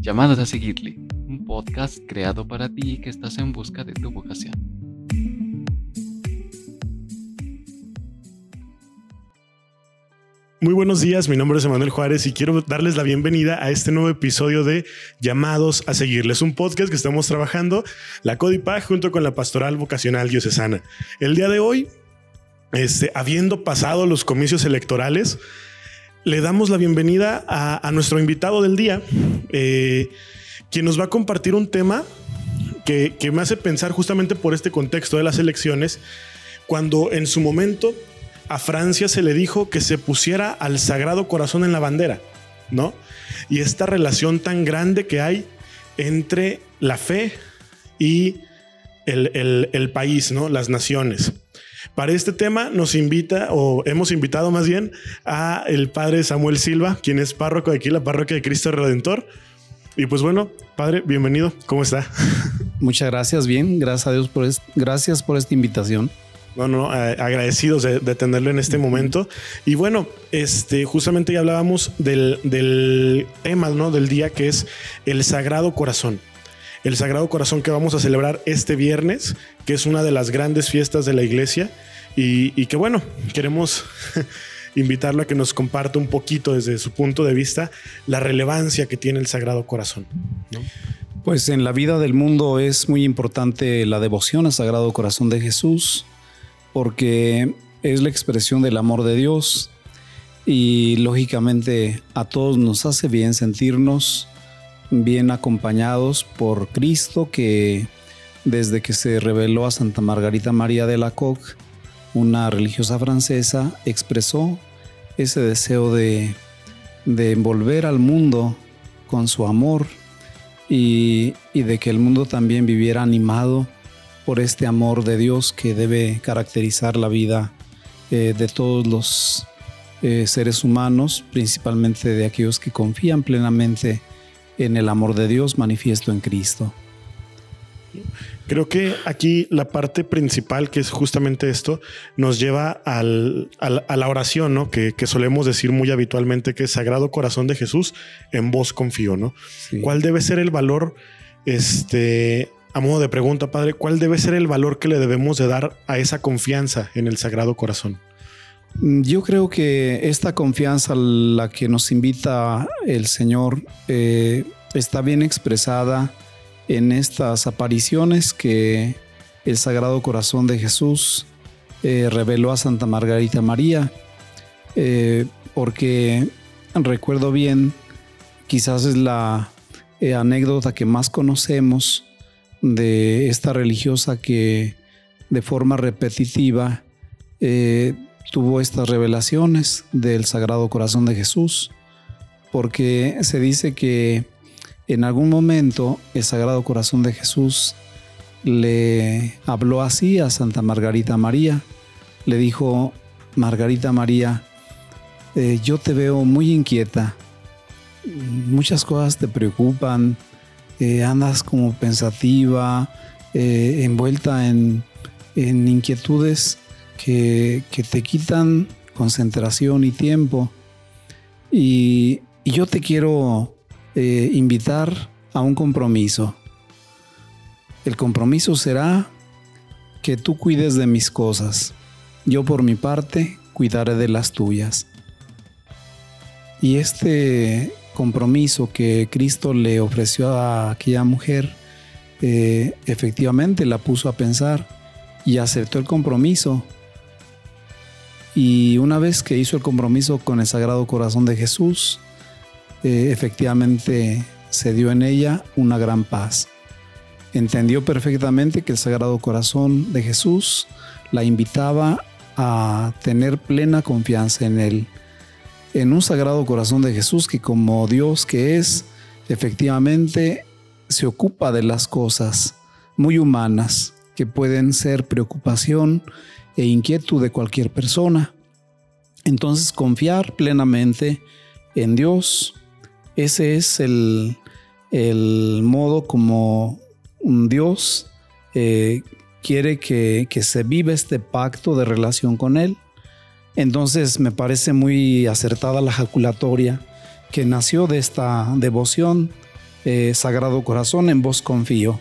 Llamados a seguirle, un podcast creado para ti que estás en busca de tu vocación. Muy buenos días, mi nombre es Emanuel Juárez y quiero darles la bienvenida a este nuevo episodio de Llamados a Seguirles, un podcast que estamos trabajando la Codipag junto con la Pastoral Vocacional Diocesana. El día de hoy, este, habiendo pasado los comicios electorales, le damos la bienvenida a, nuestro invitado del día, eh, quien nos va a compartir un tema que, me hace pensar justamente por este contexto de las elecciones, cuando en su momento a Francia se le dijo que se pusiera al Sagrado Corazón en la bandera, ¿no? Y esta relación tan grande que hay entre la fe y el país, ¿no? Las naciones. Para este tema nos invita, o hemos invitado más bien, a el padre Samuel Silva, quien es párroco de aquí, la parroquia de Cristo Redentor. Y pues bueno, padre, bienvenido. ¿Cómo está? Muchas gracias, bien. Gracias a Dios por, gracias por esta invitación. Bueno, eh, agradecidos de, tenerlo en este momento. Y bueno, este, justamente ya hablábamos del, del tema, ¿no? Del día que es el Sagrado Corazón el Sagrado Corazón que vamos a celebrar este viernes, que es una de las grandes fiestas de la iglesia y, que bueno, queremos invitarlo a que nos comparta un poquito desde su punto de vista la relevancia que tiene el Sagrado Corazón. Pues en la vida del mundo es muy importante la devoción al Sagrado Corazón de Jesús, porque es la expresión del amor de Dios y lógicamente a todos nos hace bien sentirnos bien acompañados por Cristo que desde que se reveló a Santa Margarita María de la Coque, una religiosa francesa, expresó ese deseo de, envolver al mundo con su amor y, de que el mundo también viviera animado por este amor de Dios que debe caracterizar la vida eh, de todos los eh, seres humanos, principalmente de aquellos que confían plenamente en el amor de Dios manifiesto en Cristo. Creo que aquí la parte principal, que es justamente esto, nos lleva a la oración, ¿no? Que, solemos decir muy habitualmente que es Sagrado Corazón de Jesús, en vos confío, ¿no? ¿Cuál debe ser el valor, este, a modo de pregunta, Padre, cuál debe ser el valor que le debemos de dar a esa confianza en el Sagrado Corazón? Mm, yo creo que esta confianza a la que nos invita el Señor eh, está bien expresada en estas apariciones que el Sagrado Corazón de Jesús eh, reveló a Santa Margarita María, eh, porque recuerdo bien, quizás es la anécdota que más conocemos de esta religiosa que de forma repetitiva tuvo estas revelaciones del Sagrado Corazón de Jesús, porque se dice que en algún momento el Sagrado Corazón de Jesús le habló así a Santa Margarita María, le dijo, Margarita María, eh, yo te veo muy inquieta, muchas cosas te preocupan, eh, andas como pensativa, eh, envuelta en, en inquietudes que, te quitan concentración y tiempo. Y, yo te quiero invitar a un compromiso. El compromiso será que tú cuides de mis cosas. Yo por mi parte cuidaré de las tuyas. Y este compromiso que Cristo le ofreció a aquella mujer, eh, efectivamente la puso a pensar y aceptó el compromiso y una vez que hizo el compromiso con el Sagrado Corazón de Jesús, eh, efectivamente se dio en ella una gran paz. Entendió perfectamente que el Sagrado Corazón de Jesús la invitaba a tener plena confianza en Él. En un Sagrado Corazón de Jesús que como Dios que es, efectivamente se ocupa de las cosas muy humanas que pueden ser preocupación e inquietud de cualquier persona. Entonces confiar plenamente en Dios, ese es el, modo como Dios eh, quiere que, que, se viva este pacto de relación con Él. Entonces me parece muy acertada la jaculatoria que nació de esta devoción eh, Sagrado Corazón, en vos confío,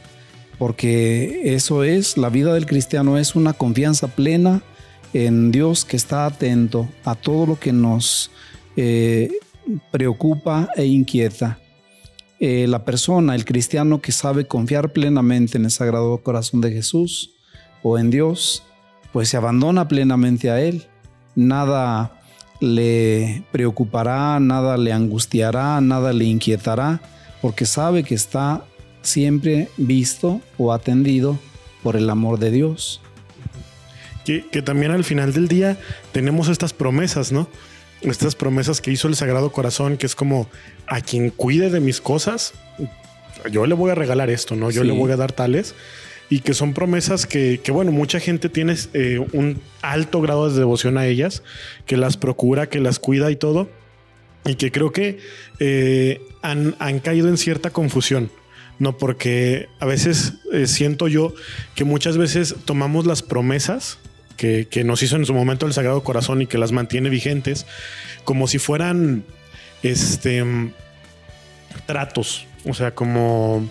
porque eso es, la vida del cristiano es una confianza plena en Dios que está atento a todo lo que nos eh, preocupa e inquieta. Eh, la persona, el cristiano que sabe confiar plenamente en el Sagrado Corazón de Jesús o en Dios, pues se abandona plenamente a Él. Nada le preocupará, nada le angustiará, nada le inquietará, porque sabe que está siempre visto o atendido por el amor de Dios. Que, que también al final del día tenemos estas promesas, ¿no? Estas promesas que hizo el Sagrado Corazón, que es como a quien cuide de mis cosas, yo le voy a regalar esto, ¿no? Yo le voy a dar tales. Y que son promesas que, bueno, mucha gente tiene eh, un alto grado de devoción a ellas, que las procura, que las cuida y todo. Y que creo que eh, han, caído en cierta confusión. No, porque a veces eh, siento yo que muchas veces tomamos las promesas que, nos hizo en su momento el Sagrado Corazón y que las mantiene vigentes, como si fueran este tratos, o sea, como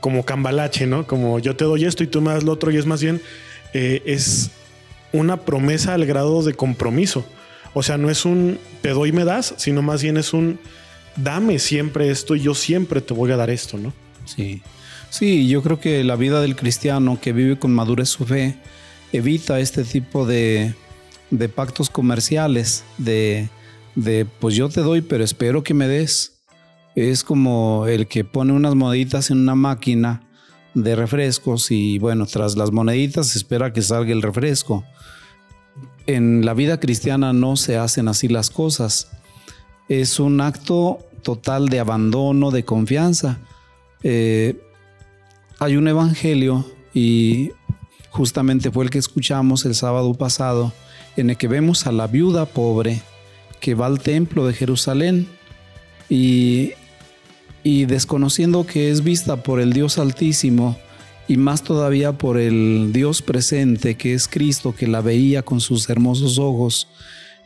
como cambalache, ¿no? Como yo te doy esto y tú me das lo otro y es más bien eh, es una promesa al grado de compromiso. O sea, no es un te doy y me das, sino más bien es un dame siempre esto y yo siempre te voy a dar esto, ¿no? Sí. Sí, yo creo que la vida del cristiano que vive con madurez su fe evita este tipo de, pactos comerciales, de, pues yo te doy, pero espero que me des. Es como el que pone unas moneditas en una máquina de refrescos y bueno, tras las moneditas espera que salga el refresco. En la vida cristiana no se hacen así las cosas. Es un acto total de abandono, de confianza. Eh, hay un evangelio y justamente fue el que escuchamos el sábado pasado, en el que vemos a la viuda pobre que va al templo de Jerusalén y, y desconociendo que es vista por el Dios Altísimo y más todavía por el Dios presente que es Cristo que la veía con sus hermosos ojos,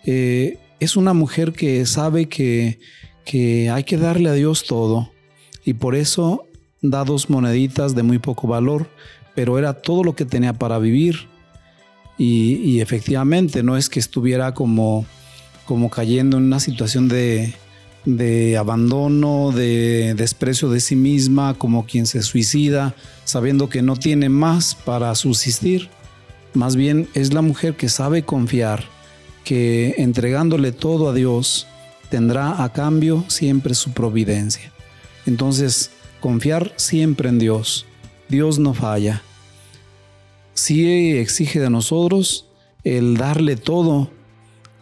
eh, es una mujer que sabe que, que hay que darle a Dios todo y por eso da dos moneditas de muy poco valor, pero era todo lo que tenía para vivir. Y, efectivamente no es que estuviera como, como cayendo en una situación de, de abandono, de desprecio de sí misma, como quien se suicida, sabiendo que no tiene más para subsistir. Más bien es la mujer que sabe confiar, que entregándole todo a Dios, tendrá a cambio siempre su providencia. Entonces, confiar siempre en Dios, Dios no falla. Sí exige de nosotros el darle todo.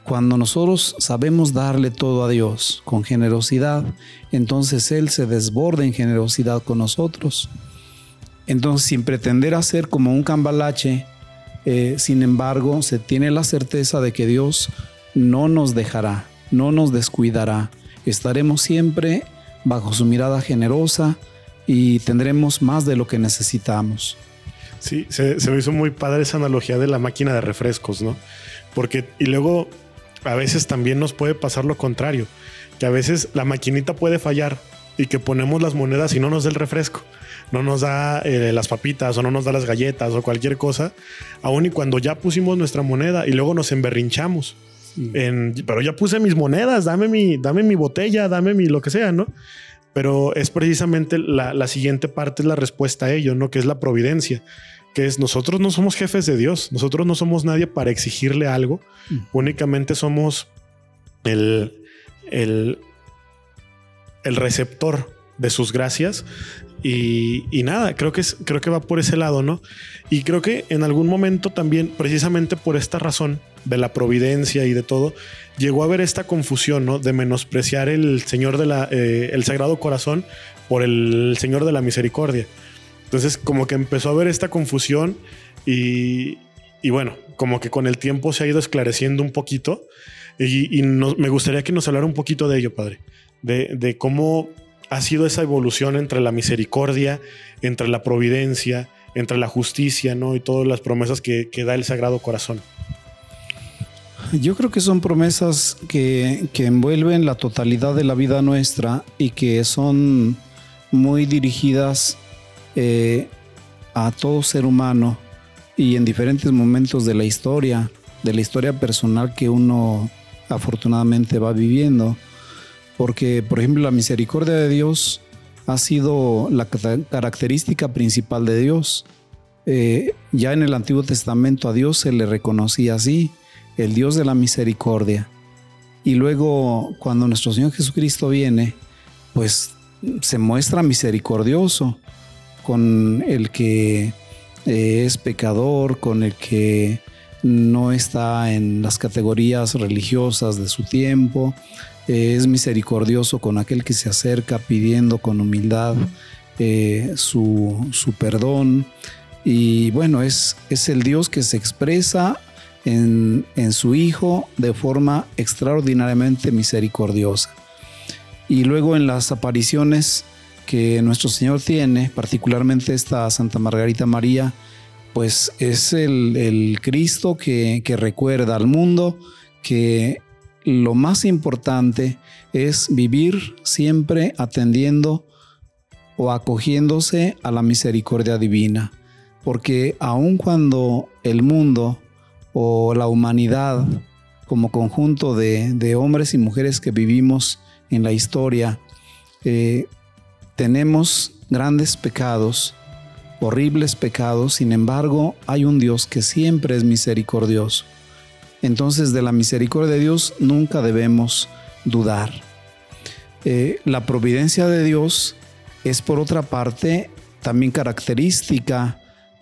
Cuando nosotros sabemos darle todo a Dios con generosidad, entonces Él se desborda en generosidad con nosotros. Entonces, sin pretender hacer como un cambalache, eh, sin embargo, se tiene la certeza de que Dios no nos dejará, no nos descuidará. Estaremos siempre bajo su mirada generosa, y tendremos más de lo que necesitamos. Sí, se, me hizo muy padre esa analogía de la máquina de refrescos, ¿no? Porque, y luego a veces también nos puede pasar lo contrario, que a veces la maquinita puede fallar y que ponemos las monedas y no nos da el refresco, no nos da eh, las papitas o no nos da las galletas o cualquier cosa, aun y cuando ya pusimos nuestra moneda y luego nos emberrinchamos. En, pero ya puse mis monedas, dame mi, dame mi botella, dame mi lo que sea, ¿no? Pero es precisamente la, siguiente parte, es la respuesta a ello, ¿no? Que es la providencia, que es nosotros no somos jefes de Dios, nosotros no somos nadie para exigirle algo, mm. únicamente somos el, el, el receptor de sus gracias y, nada, creo que, es, creo que va por ese lado, ¿no? Y creo que en algún momento también, precisamente por esta razón de la providencia y de todo, llegó a haber esta confusión, ¿no? De menospreciar el Señor de la, eh, el Sagrado Corazón por el Señor de la Misericordia. Entonces, como que empezó a haber esta confusión y, bueno, como que con el tiempo se ha ido esclareciendo un poquito. Y, me gustaría que nos hablara un poquito de ello, Padre, de, de cómo ha sido esa evolución entre la misericordia, entre la providencia, entre la justicia, ¿no? Y todas las promesas que, da el Sagrado Corazón. Yo creo que son promesas que, envuelven la totalidad de la vida nuestra y que son muy dirigidas eh, a todo ser humano y en diferentes momentos de la historia, de la historia personal que uno afortunadamente va viviendo. Porque, por ejemplo, la misericordia de Dios ha sido la característica principal de Dios. Eh, ya en el Antiguo Testamento a Dios se le reconocía así, el Dios de la misericordia. Y luego cuando nuestro Señor Jesucristo viene, pues se muestra misericordioso con el que eh, es pecador, con el que no está en las categorías religiosas de su tiempo, eh, es misericordioso con aquel que se acerca pidiendo con humildad eh, su, su, perdón. Y bueno, es, es el Dios que se expresa en, en su Hijo de forma extraordinariamente misericordiosa. Y luego en las apariciones que nuestro Señor tiene, particularmente esta Santa Margarita María, pues es el, Cristo que, que, recuerda al mundo que lo más importante es vivir siempre atendiendo o acogiéndose a la misericordia divina. Porque aun cuando el mundo o la humanidad como conjunto de, hombres y mujeres que vivimos en la historia, eh, tenemos grandes pecados, horribles pecados, sin embargo hay un Dios que siempre es misericordioso. Entonces de la misericordia de Dios nunca debemos dudar. Eh, la providencia de Dios es por otra parte también característica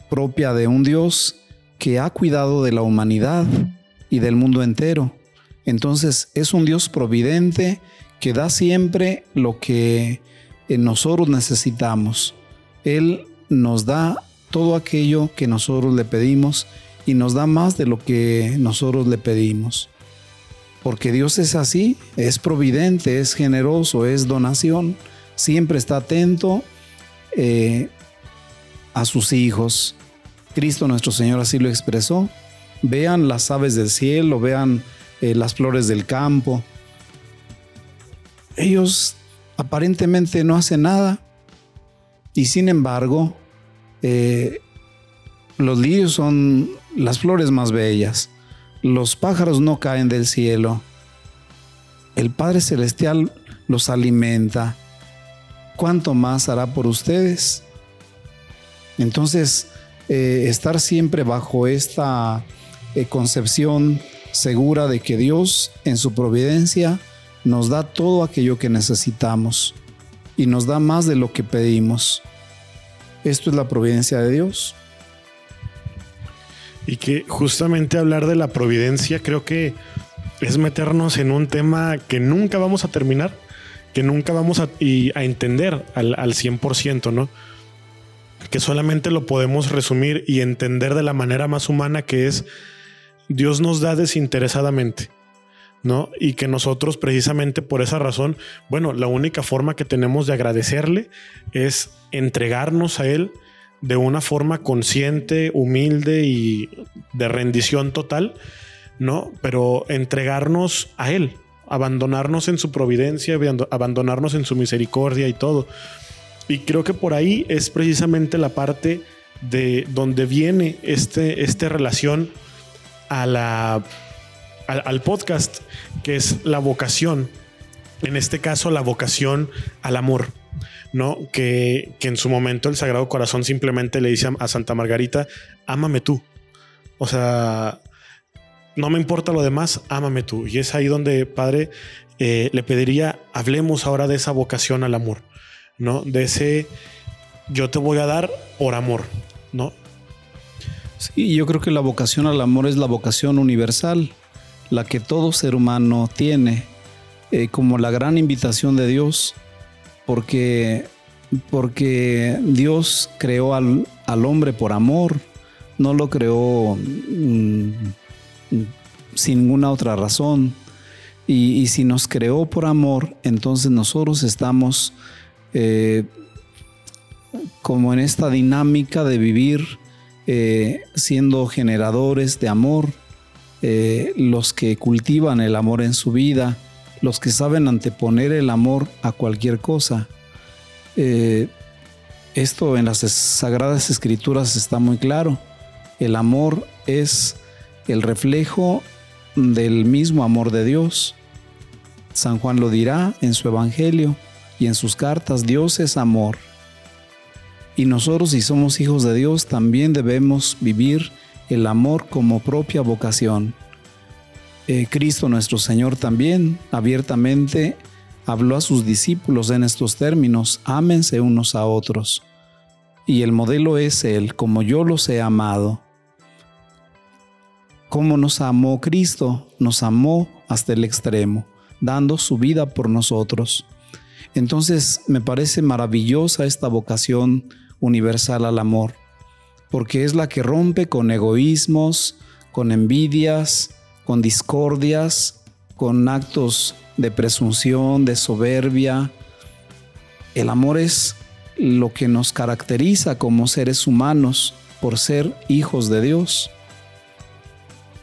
propia de un Dios que ha cuidado de la humanidad y del mundo entero. Entonces es un Dios providente que da siempre lo que nosotros necesitamos. Él nos da todo aquello que nosotros le pedimos y nos da más de lo que nosotros le pedimos. Porque Dios es así, es providente, es generoso, es donación, siempre está atento eh, a sus hijos. Cristo nuestro Señor así lo expresó. Vean las aves del cielo, vean eh, las flores del campo. Ellos aparentemente no hacen nada y sin embargo eh, los lirios son las flores más bellas. Los pájaros no caen del cielo. El Padre Celestial los alimenta. ¿Cuánto más hará por ustedes? Entonces, eh, estar siempre bajo esta eh, concepción segura de que Dios en su providencia nos da todo aquello que necesitamos y nos da más de lo que pedimos. Esto es la providencia de Dios. Y que justamente hablar de la providencia creo que es meternos en un tema que nunca vamos a terminar, que nunca vamos a, entender al, al 100%, ¿no? Que solamente lo podemos resumir y entender de la manera más humana que es Dios nos da desinteresadamente. ¿no? Y que nosotros precisamente por esa razón, bueno, la única forma que tenemos de agradecerle es entregarnos a Él de una forma consciente, humilde y de rendición total, ¿no? Pero entregarnos a Él, abandonarnos en su providencia, abandonarnos en su misericordia y todo. Y creo que por ahí es precisamente la parte de donde viene este, esta relación a la, al, podcast, que es la vocación. En este caso, la vocación al amor. ¿no? Que, que, en su momento el Sagrado Corazón simplemente le dice a Santa Margarita, ámame tú. O sea, no me importa lo demás, ámame tú. Y es ahí donde, Padre, eh, le pediría, hablemos ahora de esa vocación al amor. ¿No? De ese yo te voy a dar por amor, ¿no? Sí, yo creo que la vocación al amor es la vocación universal, la que todo ser humano tiene, eh, como la gran invitación de Dios, porque, porque Dios creó al, hombre por amor, no lo creó mm, sin ninguna otra razón. Y, y si nos creó por amor, entonces nosotros estamos eh, como en esta dinámica de vivir eh, siendo generadores de amor, eh, los que cultivan el amor en su vida, los que saben anteponer el amor a cualquier cosa. esto en las Sagradas Escrituras está muy claro. El amor es el reflejo del mismo amor de Dios. San Juan lo dirá en su Evangelio y en sus cartas, Dios es amor. Y nosotros si somos hijos de Dios también debemos vivir el amor como propia vocación. Eh, Cristo nuestro Señor también abiertamente habló a sus discípulos en estos términos, ámense unos a otros. Y el modelo es Él, como yo los he amado. Como nos amó Cristo, nos amó hasta el extremo, dando su vida por nosotros. Entonces me parece maravillosa esta vocación universal al amor, porque es la que rompe con egoísmos, con envidias, con discordias, con actos de presunción, de soberbia. El amor es lo que nos caracteriza como seres humanos por ser hijos de Dios.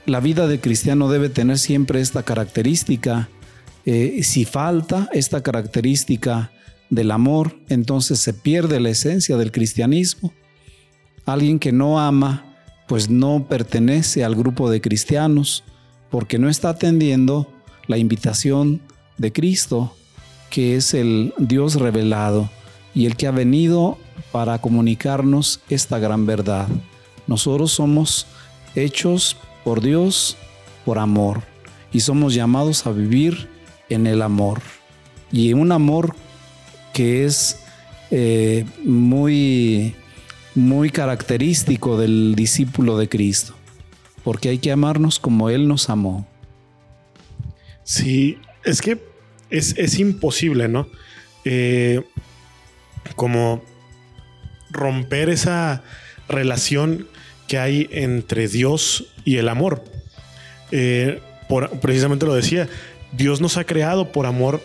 La vida de cristiano debe tener siempre esta característica. Eh, si falta esta característica del amor, entonces se pierde la esencia del cristianismo. Alguien que no ama, pues no pertenece al grupo de cristianos, porque no está atendiendo la invitación de Cristo, que es el Dios revelado y el que ha venido para comunicarnos esta gran verdad. Nosotros somos hechos por Dios por amor y somos llamados a vivir en el amor. Y un amor que es eh, muy, muy característico del discípulo de Cristo, porque hay que amarnos como Él nos amó. Sí, es que es, imposible, ¿no? Eh, como romper esa relación que hay entre Dios y el amor. Eh, precisamente lo decía, Dios nos ha creado por amor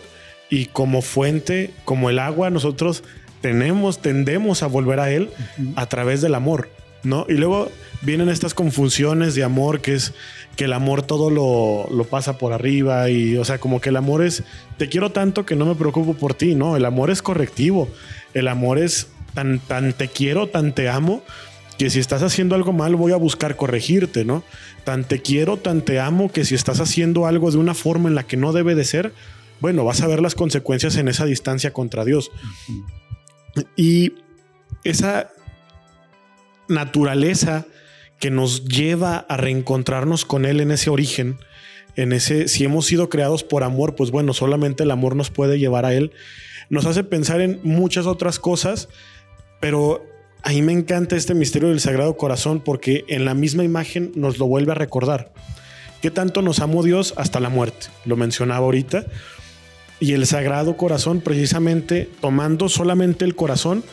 y como fuente, como el agua, nosotros tenemos, tendemos a volver a Él a través del amor, ¿no? Y luego vienen estas confusiones de amor, que es que el amor todo lo, lo, pasa por arriba y, o sea, como que el amor es, te quiero tanto que no me preocupo por ti, ¿no? El amor es correctivo, el amor es tan, tan te quiero, tan te amo, que si estás haciendo algo mal voy a buscar corregirte, ¿no? Tan te quiero, tan te amo, que si estás haciendo algo de una forma en la que no debe de ser, bueno, vas a ver las consecuencias en esa distancia contra Dios. Y esa naturaleza que nos lleva a reencontrarnos con Él en ese origen, en ese, si hemos sido creados por amor, pues bueno, solamente el amor nos puede llevar a Él. Nos hace pensar en muchas otras cosas, pero a mí me encanta este misterio del Sagrado Corazón porque en la misma imagen nos lo vuelve a recordar. ¿Qué tanto nos amó Dios hasta la muerte? Lo mencionaba ahorita. Y el Sagrado Corazón, precisamente tomando solamente el corazón,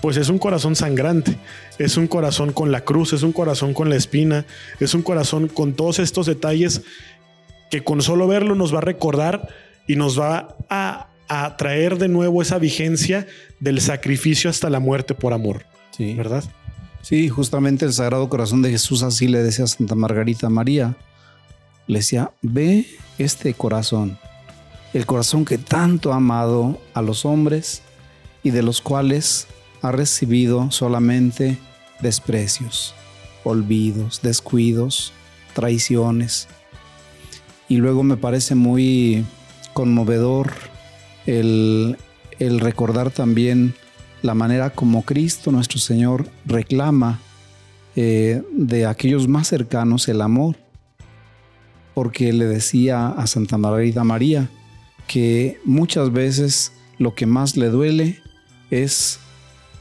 pues es un corazón sangrante, es un corazón con la cruz, es un corazón con la espina, es un corazón con todos estos detalles que con solo verlo nos va a recordar y nos va a, a traer de nuevo esa vigencia del sacrificio hasta la muerte por amor. Sí. ¿Verdad? Sí, justamente el Sagrado Corazón de Jesús así le decía a Santa Margarita María. Le decía, ve este corazón, el corazón que tanto ha amado a los hombres y de los cuales ha recibido solamente desprecios, olvidos, descuidos, traiciones. Y luego me parece muy conmovedor el, el recordar también la manera como Cristo nuestro Señor reclama eh, de aquellos más cercanos el amor, porque le decía a Santa Margarita María que muchas veces lo que más le duele es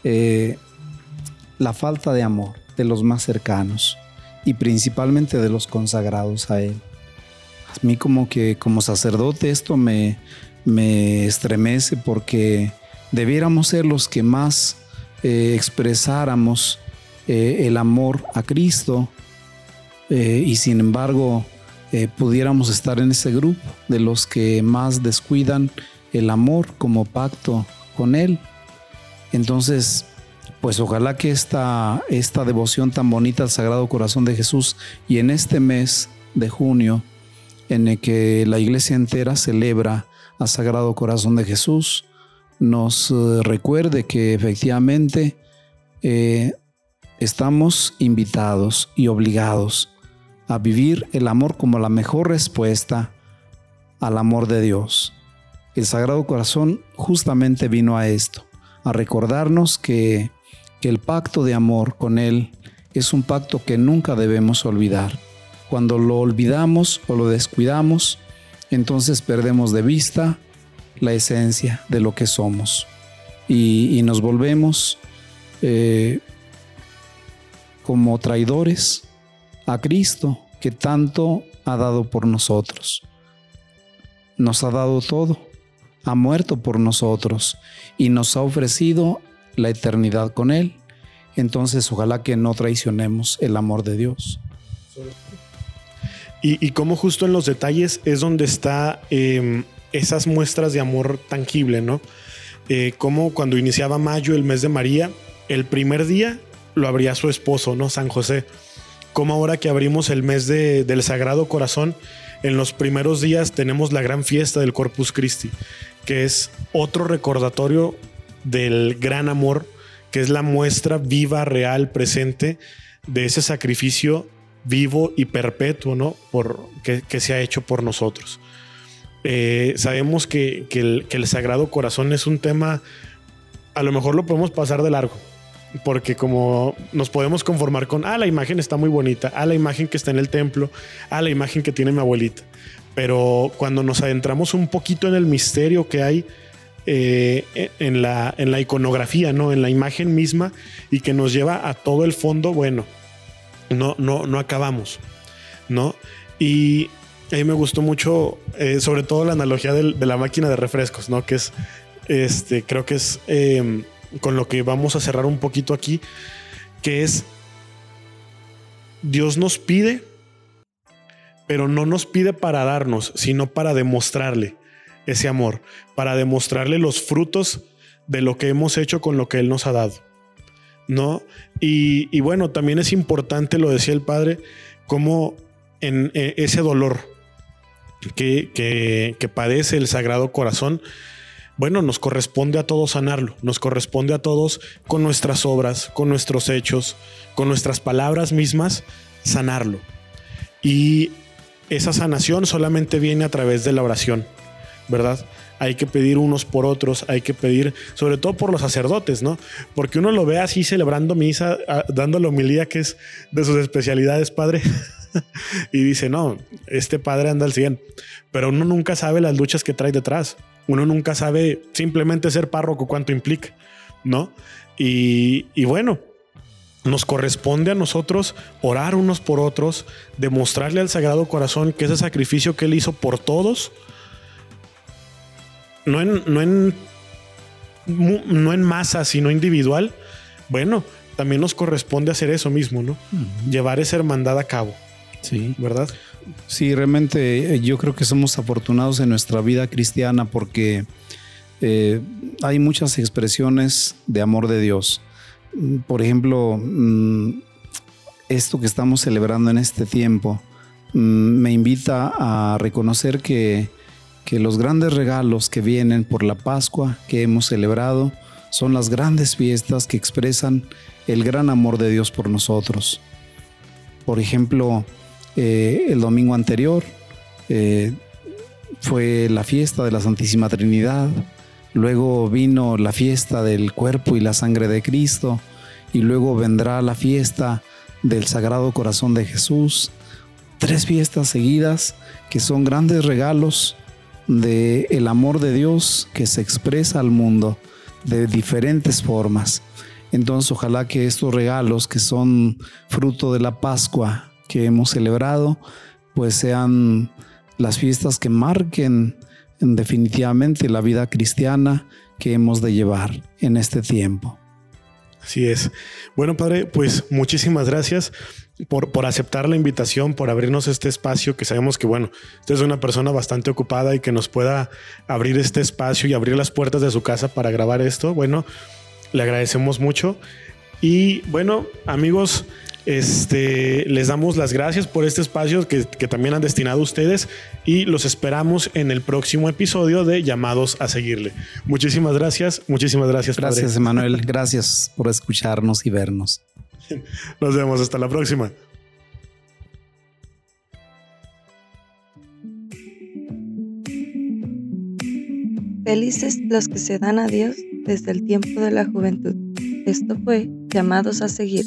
eh, la falta de amor de los más cercanos y principalmente de los consagrados a Él. A mí como que como sacerdote esto me, me estremece porque debiéramos ser los que más eh, expresáramos eh, el amor a Cristo eh, y sin embargo pudiéramos estar en ese grupo de los que más descuidan el amor como pacto con Él. Entonces, pues ojalá que esta, esta devoción tan bonita al Sagrado Corazón de Jesús y en este mes de junio, en el que la iglesia entera celebra al Sagrado Corazón de Jesús, nos eh, recuerde que efectivamente eh, estamos invitados y obligados a vivir el amor como la mejor respuesta al amor de Dios. El Sagrado Corazón justamente vino a esto, a recordarnos que, que el pacto de amor con Él es un pacto que nunca debemos olvidar. Cuando lo olvidamos o lo descuidamos, entonces perdemos de vista la esencia de lo que somos y, nos volvemos eh, como traidores a Cristo que tanto ha dado por nosotros. Nos ha dado todo, ha muerto por nosotros y nos ha ofrecido la eternidad con Él. Entonces ojalá que no traicionemos el amor de Dios. Y, como justo en los detalles es donde está em, esas muestras de amor tangible, ¿no? Eh, como cuando iniciaba mayo, el mes de María, el primer día lo abría su esposo, ¿no? San José. Como ahora que abrimos el mes del Sagrado Corazón, en los primeros días tenemos la gran fiesta del Corpus Christi, que es otro recordatorio del gran amor, que es la muestra viva, real, presente de ese sacrificio vivo y perpetuo, ¿no? Por, que, se ha hecho por nosotros. Eh, sabemos que, el, Sagrado Corazón es un tema, a lo mejor lo podemos pasar de largo, porque como nos podemos conformar con, ah, la imagen está muy bonita, ah, la imagen que está en el templo, ah, la imagen que tiene mi abuelita. Pero cuando nos adentramos un poquito en el misterio que hay eh, en, la, en la iconografía, ¿no? En la imagen misma y que nos lleva a todo el fondo, bueno, no, no, no acabamos, ¿no? Y a mí me gustó mucho, eh, sobre todo la analogía de la máquina de refrescos, ¿no? Que es, este, creo que es em, con lo que vamos a cerrar un poquito aquí, que es, Dios nos pide, pero no nos pide para darnos, sino para demostrarle ese amor, para demostrarle los frutos de lo que hemos hecho con lo que Él nos ha dado. ¿no? Y, bueno, también es importante, lo decía el padre, como en, eh, ese dolor que, que, padece el Sagrado Corazón, bueno, nos corresponde a todos sanarlo, nos corresponde a todos con nuestras obras, con nuestros hechos, con nuestras palabras mismas, sanarlo. Y esa sanación solamente viene a través de la oración, ¿verdad? hay que pedir unos por otros, hay que pedir, sobre todo por los sacerdotes, ¿no? Porque uno lo ve así celebrando misa, dando la homilía que es de sus especialidades, padre. y dice, no, este padre anda al 100, pero uno nunca sabe las luchas que trae detrás. Uno nunca sabe simplemente ser párroco cuánto implica, ¿no? Y, y bueno, nos corresponde a nosotros orar unos por otros, demostrarle al Sagrado Corazón que ese sacrificio que Él hizo por todos, no en, no en, no en masa, sino individual, bueno, también nos corresponde hacer eso mismo, ¿no? Llevar esa hermandad a cabo. Sí. ¿Verdad? Sí, realmente eh, yo creo que somos afortunados en nuestra vida cristiana porque eh, hay muchas expresiones de amor de Dios. Por ejemplo, mm, esto que estamos celebrando en este tiempo mm, me invita a reconocer que que los grandes regalos que vienen por la Pascua que hemos celebrado son las grandes fiestas que expresan el gran amor de Dios por nosotros. Por ejemplo, eh, el domingo anterior eh, fue la fiesta de la Santísima Trinidad, luego vino la fiesta del cuerpo y la sangre de Cristo, y luego vendrá la fiesta del Sagrado Corazón de Jesús. Tres fiestas seguidas que son grandes regalos de el amor de Dios que se expresa al mundo de diferentes formas. Entonces, ojalá que estos regalos que son fruto de la Pascua que hemos celebrado, pues sean las fiestas que marquen definitivamente la vida cristiana que hemos de llevar en este tiempo. Así es. Bueno, padre, pues muchísimas gracias por, por, aceptar la invitación, por abrirnos este espacio, que sabemos que, bueno, usted es una persona bastante ocupada y que nos pueda abrir este espacio y abrir las puertas de su casa para grabar esto. Bueno, le agradecemos mucho. Y bueno, amigos, Este, les damos las gracias por este espacio que, que también han destinado ustedes y los esperamos en el próximo episodio de Llamados a Seguirle. Muchísimas gracias, muchísimas gracias. Gracias, padre. Emanuel. Gracias por escucharnos y vernos. Nos vemos hasta la próxima. Felices los que se dan a Dios desde el tiempo de la juventud. Esto fue llamados a seguir.